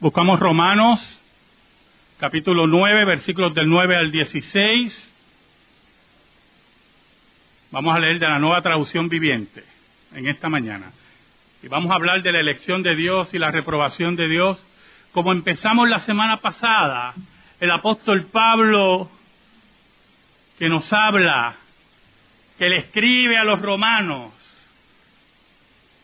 Buscamos Romanos, capítulo 9, versículos del 9 al 16. Vamos a leer de la nueva traducción viviente en esta mañana. Y vamos a hablar de la elección de Dios y la reprobación de Dios. Como empezamos la semana pasada, el apóstol Pablo que nos habla, que le escribe a los romanos,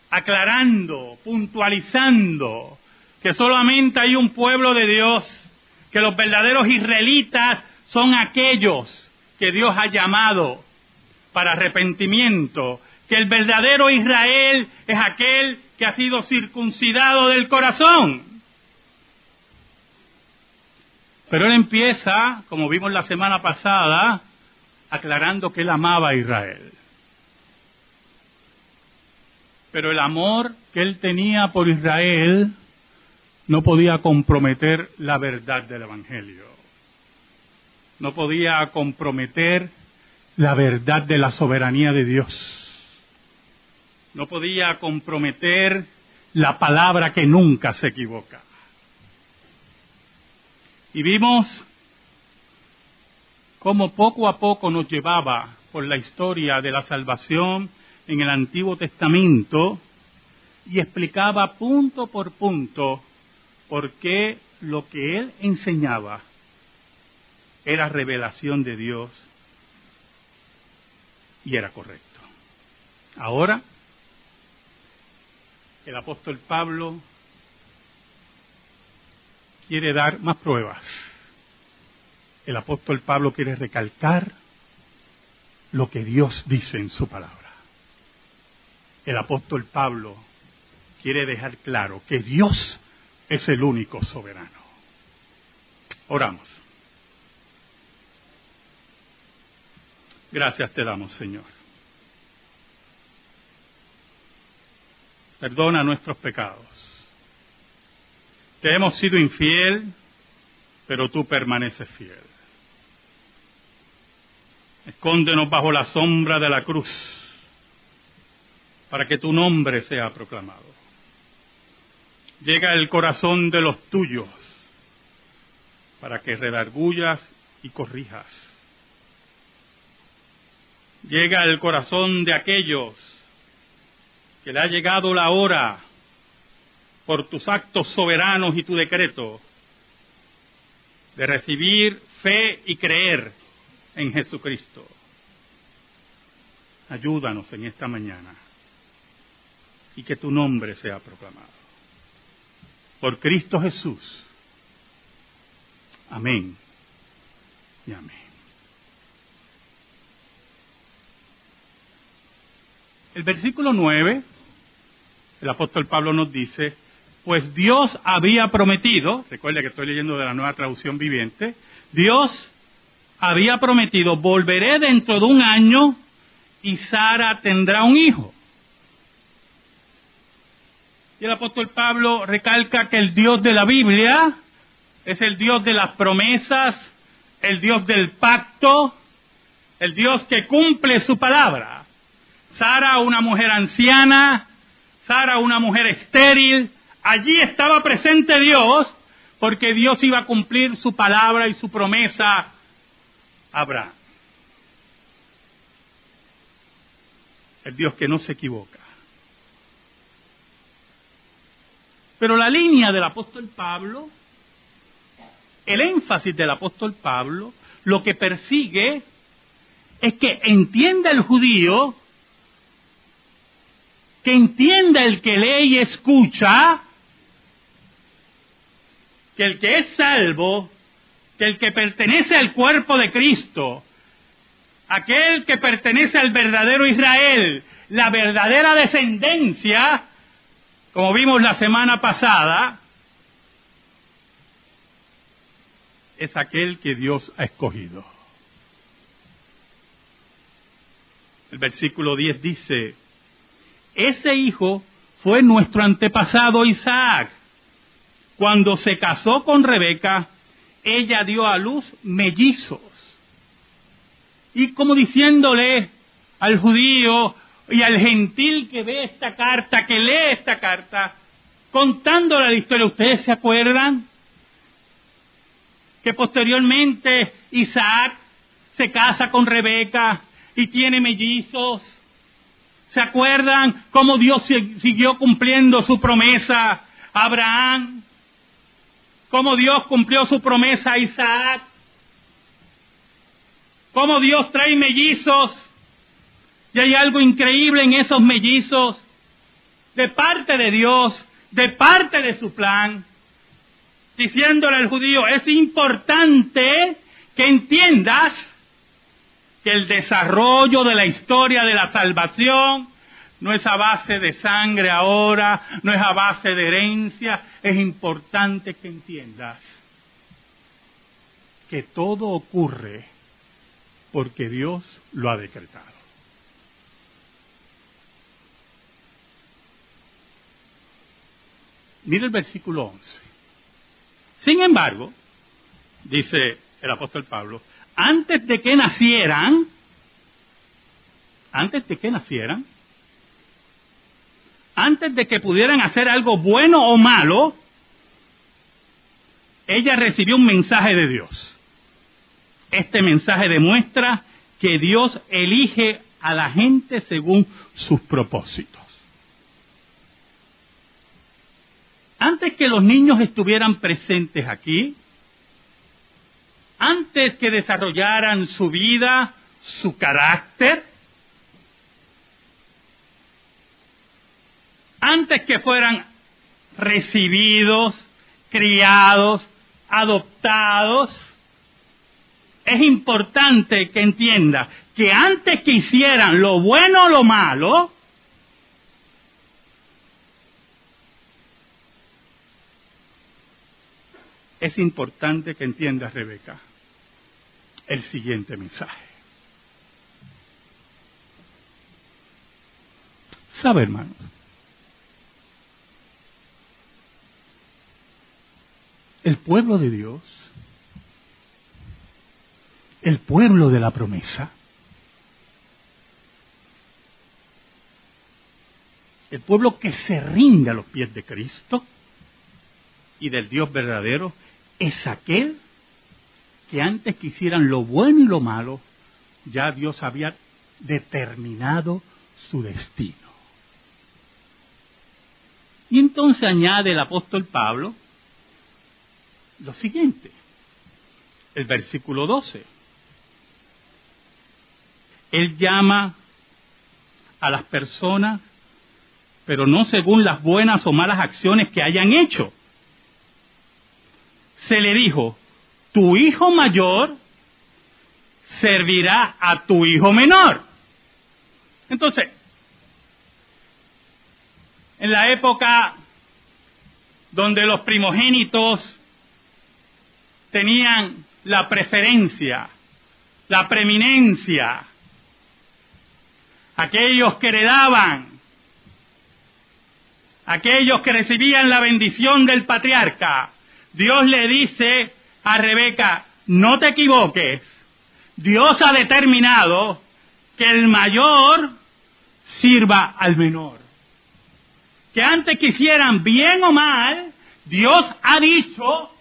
aclarando, puntualizando que solamente hay un pueblo de Dios, que los verdaderos israelitas son aquellos que Dios ha llamado para arrepentimiento, que el verdadero Israel es aquel que ha sido circuncidado del corazón. Pero él empieza, como vimos la semana pasada, aclarando que él amaba a Israel. Pero el amor que él tenía por Israel no podía comprometer la verdad del Evangelio. No podía comprometer la verdad de la soberanía de Dios. No podía comprometer la palabra que nunca se equivoca. Y vimos cómo poco a poco nos llevaba por la historia de la salvación en el Antiguo Testamento y explicaba punto por punto por qué lo que él enseñaba era revelación de Dios y era correcto. Ahora, el apóstol Pablo quiere dar más pruebas. El apóstol Pablo quiere recalcar lo que Dios dice en su palabra. El apóstol Pablo quiere dejar claro que Dios es el único soberano. Oramos. Gracias te damos, Señor. Perdona nuestros pecados. Te hemos sido infiel, pero tú permaneces fiel. Escóndenos bajo la sombra de la cruz, para que tu nombre sea proclamado llega el corazón de los tuyos para que redargullas y corrijas. Llega el corazón de aquellos que le ha llegado la hora por tus actos soberanos y tu decreto de recibir fe y creer en Jesucristo. Ayúdanos en esta mañana y que tu nombre sea proclamado por Cristo Jesús. Amén y amén. El versículo 9, el apóstol Pablo nos dice, pues Dios había prometido, recuerde que estoy leyendo de la nueva traducción viviente, Dios había prometido, volveré dentro de un año y Sara tendrá un hijo. Y el apóstol Pablo recalca que el Dios de la Biblia es el Dios de las promesas, el Dios del pacto, el Dios que cumple su palabra. Sara, una mujer anciana, Sara, una mujer estéril, allí estaba presente Dios porque Dios iba a cumplir su palabra y su promesa a Abraham. El Dios que no se equivoca. Pero la línea del apóstol Pablo, el énfasis del apóstol Pablo, lo que persigue es que entienda el judío, que entienda el que lee y escucha, que el que es salvo, que el que pertenece al cuerpo de Cristo, aquel que pertenece al verdadero Israel, la verdadera descendencia, como vimos la semana pasada, es aquel que Dios ha escogido. El versículo 10 dice, ese hijo fue nuestro antepasado Isaac. Cuando se casó con Rebeca, ella dio a luz mellizos. Y como diciéndole al judío, y al gentil que ve esta carta, que lee esta carta, contando la historia. ¿Ustedes se acuerdan? Que posteriormente Isaac se casa con Rebeca y tiene mellizos. ¿Se acuerdan cómo Dios siguió cumpliendo su promesa a Abraham? ¿Cómo Dios cumplió su promesa a Isaac? ¿Cómo Dios trae mellizos? Y hay algo increíble en esos mellizos de parte de Dios, de parte de su plan, diciéndole al judío, es importante que entiendas que el desarrollo de la historia de la salvación no es a base de sangre ahora, no es a base de herencia, es importante que entiendas que todo ocurre porque Dios lo ha decretado. Mira el versículo 11. Sin embargo, dice el apóstol Pablo, antes de que nacieran, antes de que nacieran, antes de que pudieran hacer algo bueno o malo, ella recibió un mensaje de Dios. Este mensaje demuestra que Dios elige a la gente según sus propósitos. Antes que los niños estuvieran presentes aquí, antes que desarrollaran su vida, su carácter, antes que fueran recibidos, criados, adoptados, es importante que entienda que antes que hicieran lo bueno o lo malo, es importante que entiendas, Rebeca, el siguiente mensaje. ¿Sabe, hermanos? El pueblo de Dios, el pueblo de la promesa, el pueblo que se rinde a los pies de Cristo y del Dios verdadero, es aquel que antes que hicieran lo bueno y lo malo, ya Dios había determinado su destino. Y entonces añade el apóstol Pablo lo siguiente, el versículo 12. Él llama a las personas, pero no según las buenas o malas acciones que hayan hecho, se le dijo, tu hijo mayor servirá a tu hijo menor. Entonces, en la época donde los primogénitos tenían la preferencia, la preeminencia, aquellos que heredaban, aquellos que recibían la bendición del patriarca, Dios le dice a Rebeca, no te equivoques, Dios ha determinado que el mayor sirva al menor. Que antes que hicieran bien o mal, Dios ha dicho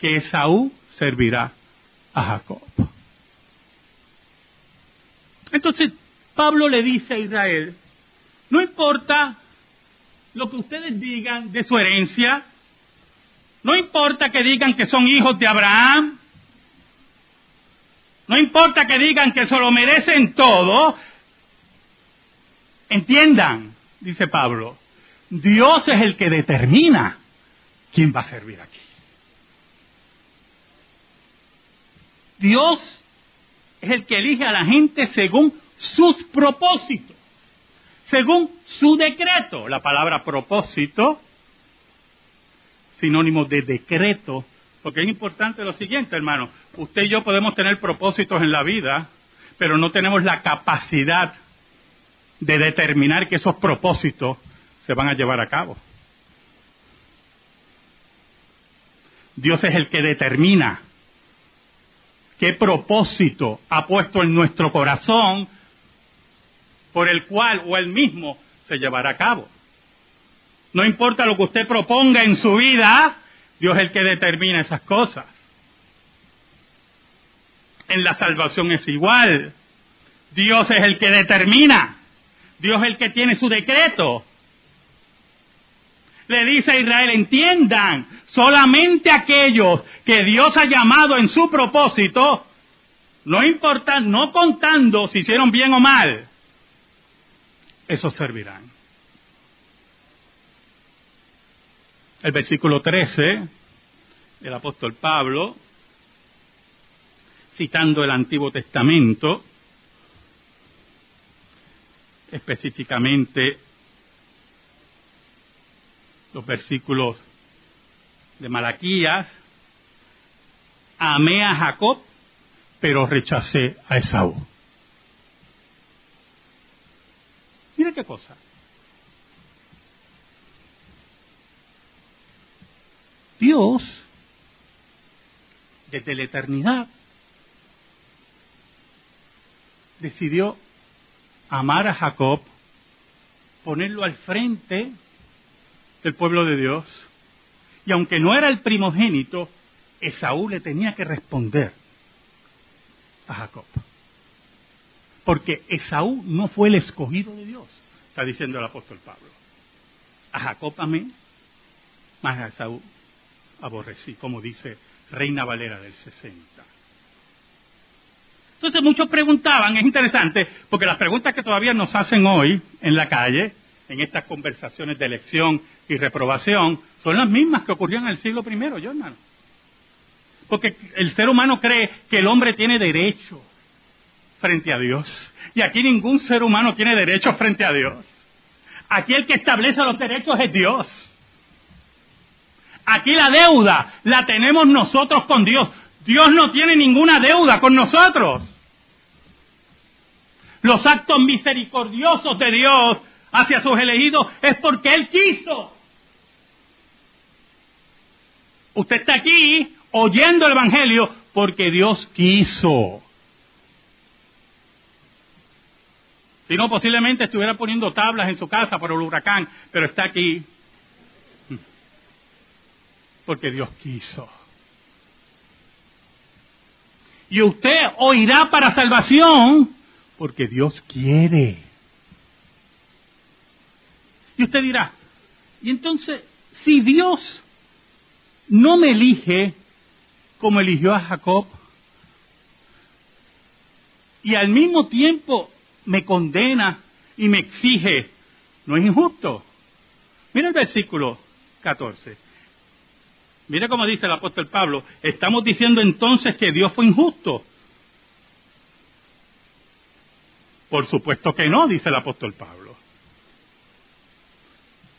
que Esaú servirá a Jacob. Entonces, Pablo le dice a Israel, no importa lo que ustedes digan de su herencia. No importa que digan que son hijos de Abraham. No importa que digan que se lo merecen todo. Entiendan, dice Pablo, Dios es el que determina quién va a servir aquí. Dios es el que elige a la gente según sus propósitos según su decreto. La palabra propósito, sinónimo de decreto, porque es importante lo siguiente, hermano. Usted y yo podemos tener propósitos en la vida, pero no tenemos la capacidad de determinar que esos propósitos se van a llevar a cabo. Dios es el que determina qué propósito ha puesto en nuestro corazón por el cual o él mismo se llevará a cabo. No importa lo que usted proponga en su vida, Dios es el que determina esas cosas. En la salvación es igual. Dios es el que determina. Dios es el que tiene su decreto. Le dice a Israel, entiendan, solamente aquellos que Dios ha llamado en su propósito, no importa, no contando si hicieron bien o mal, esos servirán. El versículo 13 del apóstol Pablo, citando el Antiguo Testamento, específicamente los versículos de Malaquías, amé a Jacob, pero rechacé a Esaú. Qué cosa. Dios, desde la eternidad, decidió amar a Jacob, ponerlo al frente del pueblo de Dios, y aunque no era el primogénito, Esaú le tenía que responder a Jacob. Porque Esaú no fue el escogido de Dios, está diciendo el apóstol Pablo. A Jacob más a Esaú aborrecí, como dice Reina Valera del 60. Entonces muchos preguntaban, es interesante, porque las preguntas que todavía nos hacen hoy en la calle, en estas conversaciones de elección y reprobación, son las mismas que ocurrieron en el siglo I, yo hermano. Porque el ser humano cree que el hombre tiene derechos frente a Dios. Y aquí ningún ser humano tiene derechos frente a Dios. Aquí el que establece los derechos es Dios. Aquí la deuda la tenemos nosotros con Dios. Dios no tiene ninguna deuda con nosotros. Los actos misericordiosos de Dios hacia sus elegidos es porque Él quiso. Usted está aquí oyendo el Evangelio porque Dios quiso. Si no, posiblemente estuviera poniendo tablas en su casa por el huracán, pero está aquí porque Dios quiso. Y usted oirá para salvación porque Dios quiere. Y usted dirá, y entonces, si Dios no me elige como eligió a Jacob, y al mismo tiempo me condena y me exige, no es injusto. Mira el versículo 14. Mira cómo dice el apóstol Pablo, estamos diciendo entonces que Dios fue injusto. Por supuesto que no, dice el apóstol Pablo.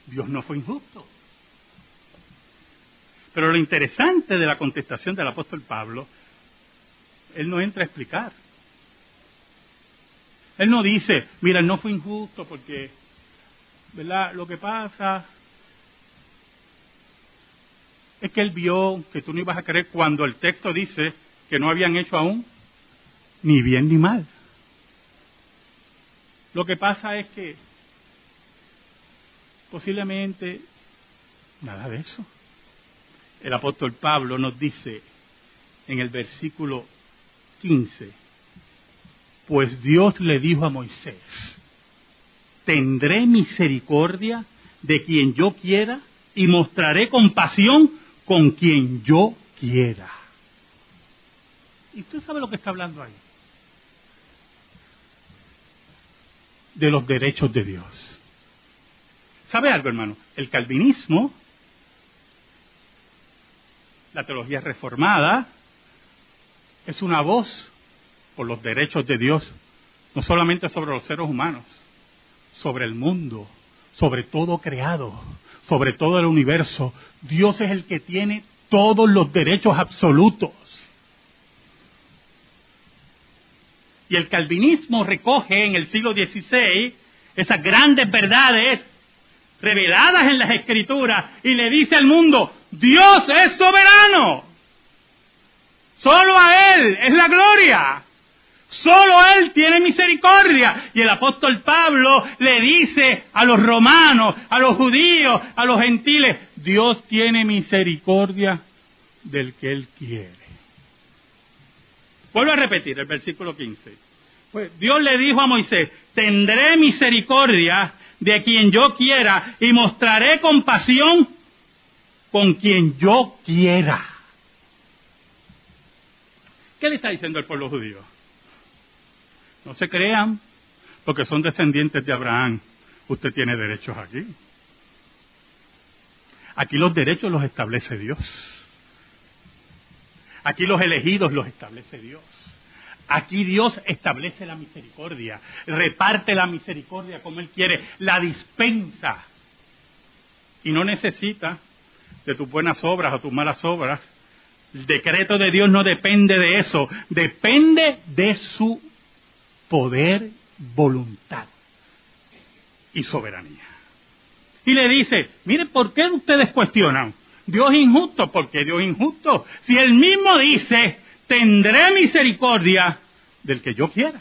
Dios no fue injusto. Pero lo interesante de la contestación del apóstol Pablo, él no entra a explicar. Él no dice, mira, no fue injusto porque, ¿verdad? Lo que pasa es que él vio que tú no ibas a creer cuando el texto dice que no habían hecho aún ni bien ni mal. Lo que pasa es que posiblemente nada de eso. El apóstol Pablo nos dice en el versículo 15, pues Dios le dijo a Moisés, tendré misericordia de quien yo quiera y mostraré compasión con quien yo quiera. ¿Y usted sabe lo que está hablando ahí? De los derechos de Dios. ¿Sabe algo, hermano? El calvinismo, la teología reformada, es una voz por los derechos de Dios, no solamente sobre los seres humanos, sobre el mundo, sobre todo creado, sobre todo el universo. Dios es el que tiene todos los derechos absolutos. Y el calvinismo recoge en el siglo XVI esas grandes verdades reveladas en las escrituras y le dice al mundo, Dios es soberano. Solo a Él es la gloria. Solo Él tiene misericordia. Y el apóstol Pablo le dice a los romanos, a los judíos, a los gentiles, Dios tiene misericordia del que Él quiere. Vuelvo a repetir el versículo 15. Pues Dios le dijo a Moisés, tendré misericordia de quien yo quiera y mostraré compasión con quien yo quiera. ¿Qué le está diciendo el pueblo judío? No se crean, porque son descendientes de Abraham. Usted tiene derechos aquí. Aquí los derechos los establece Dios. Aquí los elegidos los establece Dios. Aquí Dios establece la misericordia, reparte la misericordia como Él quiere, la dispensa. Y no necesita de tus buenas obras o tus malas obras. El decreto de Dios no depende de eso, depende de su poder, voluntad y soberanía. Y le dice, mire, ¿por qué ustedes cuestionan? Dios injusto, ¿por qué Dios injusto? Si Él mismo dice, tendré misericordia del que yo quiera.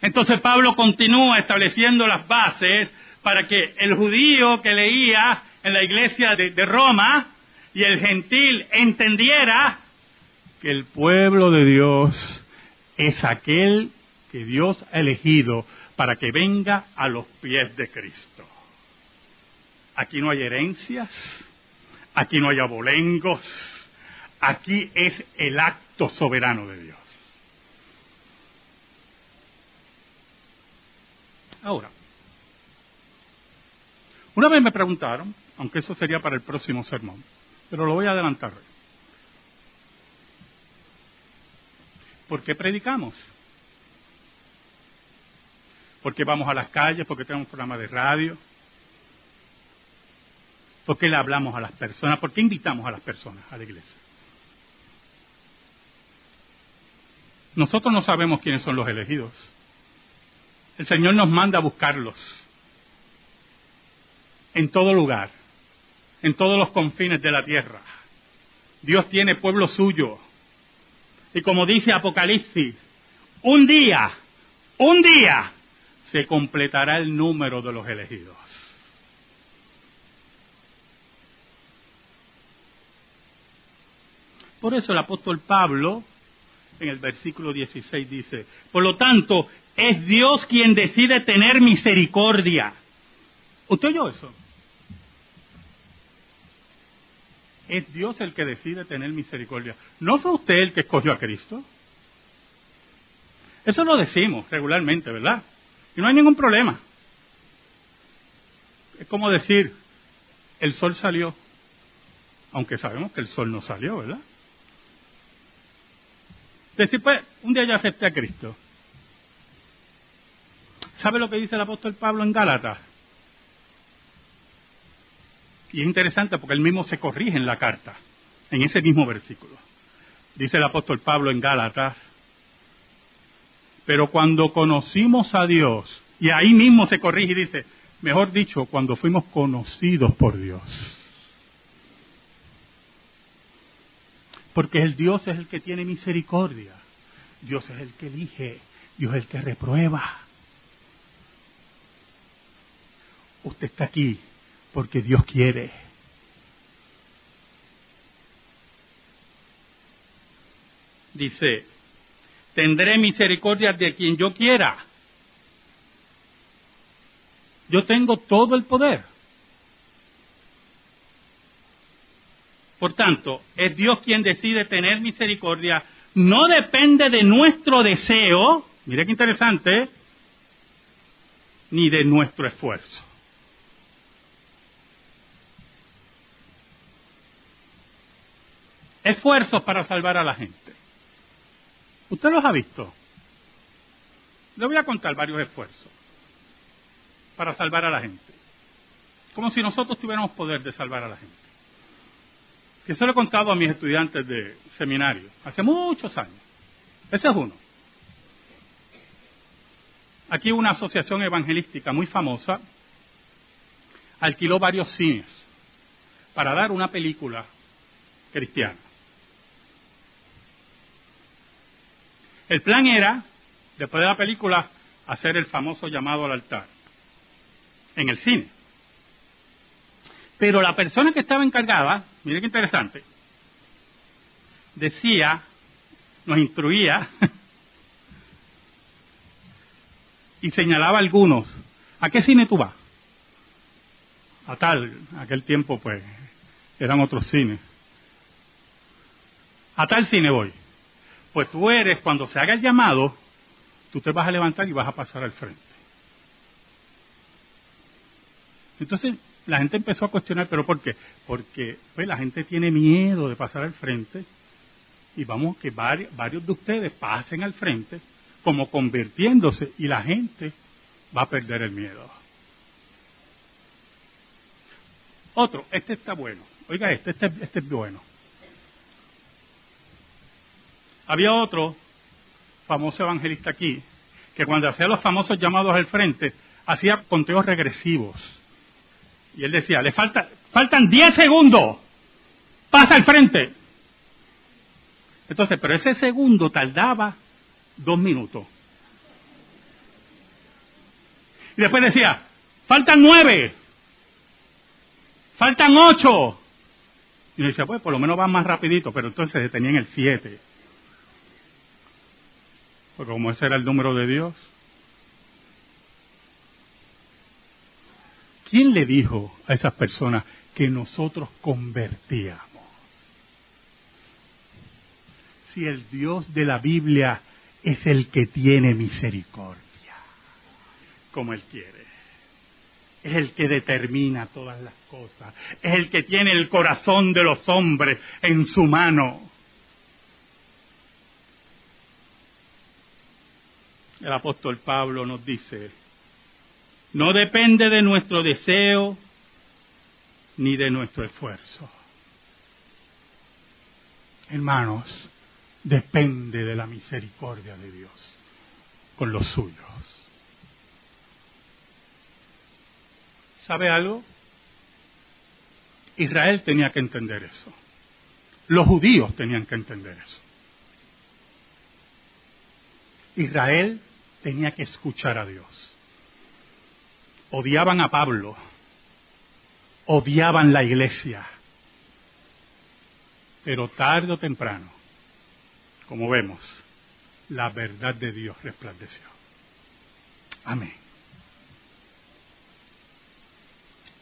Entonces Pablo continúa estableciendo las bases para que el judío que leía en la iglesia de, de Roma y el gentil entendiera que el pueblo de Dios es aquel que Dios ha elegido para que venga a los pies de Cristo. Aquí no hay herencias, aquí no hay abolengos, aquí es el acto soberano de Dios. Ahora, una vez me preguntaron, aunque eso sería para el próximo sermón, pero lo voy a adelantar hoy. ¿Por qué predicamos? ¿Por qué vamos a las calles? ¿Por qué tenemos un programa de radio? ¿Por qué le hablamos a las personas? ¿Por qué invitamos a las personas a la iglesia? Nosotros no sabemos quiénes son los elegidos. El Señor nos manda a buscarlos en todo lugar, en todos los confines de la tierra. Dios tiene pueblo suyo y como dice Apocalipsis, un día, un día se completará el número de los elegidos. Por eso el apóstol Pablo en el versículo 16 dice, por lo tanto, es Dios quien decide tener misericordia. ¿Usted oyó eso? Es Dios el que decide tener misericordia. ¿No fue usted el que escogió a Cristo? Eso lo decimos regularmente, ¿verdad? Y no hay ningún problema. Es como decir, el sol salió, aunque sabemos que el sol no salió, ¿verdad? Decir, pues, un día yo acepté a Cristo. ¿Sabe lo que dice el apóstol Pablo en Gálatas? Y es interesante porque él mismo se corrige en la carta, en ese mismo versículo. Dice el apóstol Pablo en Gálatas, pero cuando conocimos a Dios, y ahí mismo se corrige y dice, mejor dicho, cuando fuimos conocidos por Dios. Porque el Dios es el que tiene misericordia, Dios es el que elige, Dios es el que reprueba. Usted está aquí porque Dios quiere. Dice, tendré misericordia de quien yo quiera. Yo tengo todo el poder. Por tanto, es Dios quien decide tener misericordia. No depende de nuestro deseo, mire qué interesante, ni de nuestro esfuerzo. Esfuerzos para salvar a la gente. ¿Usted los ha visto? Le voy a contar varios esfuerzos para salvar a la gente. Como si nosotros tuviéramos poder de salvar a la gente. Que eso lo he contado a mis estudiantes de seminario hace muchos años. Ese es uno. Aquí una asociación evangelística muy famosa alquiló varios cines para dar una película cristiana. El plan era, después de la película, hacer el famoso llamado al altar en el cine. Pero la persona que estaba encargada, mire qué interesante, decía, nos instruía y señalaba algunos. ¿A qué cine tú vas? A tal, aquel tiempo pues eran otros cines. A tal cine voy. Pues tú eres, cuando se haga el llamado, tú te vas a levantar y vas a pasar al frente. Entonces la gente empezó a cuestionar, ¿pero por qué? Porque pues, la gente tiene miedo de pasar al frente y vamos que varios, varios de ustedes pasen al frente como convirtiéndose y la gente va a perder el miedo. Otro, este está bueno. Oiga, este, este, este es bueno. Había otro famoso evangelista aquí que cuando hacía los famosos llamados al frente hacía conteos regresivos. Y él decía, le falta, faltan 10 segundos, pasa al frente. Entonces, pero ese segundo tardaba dos minutos. Y después decía, faltan nueve, faltan ocho. Y yo decía, pues por lo menos va más rapidito, pero entonces detenía en el siete. Porque como ese era el número de Dios. ¿Quién le dijo a esas personas que nosotros convertíamos? Si el Dios de la Biblia es el que tiene misericordia, como Él quiere. Es el que determina todas las cosas. Es el que tiene el corazón de los hombres en su mano. El apóstol Pablo nos dice, no depende de nuestro deseo ni de nuestro esfuerzo. Hermanos, depende de la misericordia de Dios con los suyos. ¿Sabe algo? Israel tenía que entender eso. Los judíos tenían que entender eso. Israel tenía que escuchar a Dios. Odiaban a Pablo, odiaban la iglesia, pero tarde o temprano, como vemos, la verdad de Dios resplandeció. Amén.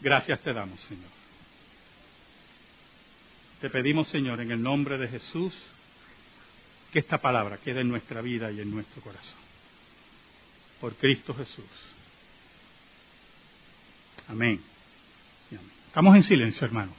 Gracias te damos, Señor. Te pedimos, Señor, en el nombre de Jesús, que esta palabra quede en nuestra vida y en nuestro corazón. Por Cristo Jesús. Amén. Estamos en silencio, hermanos.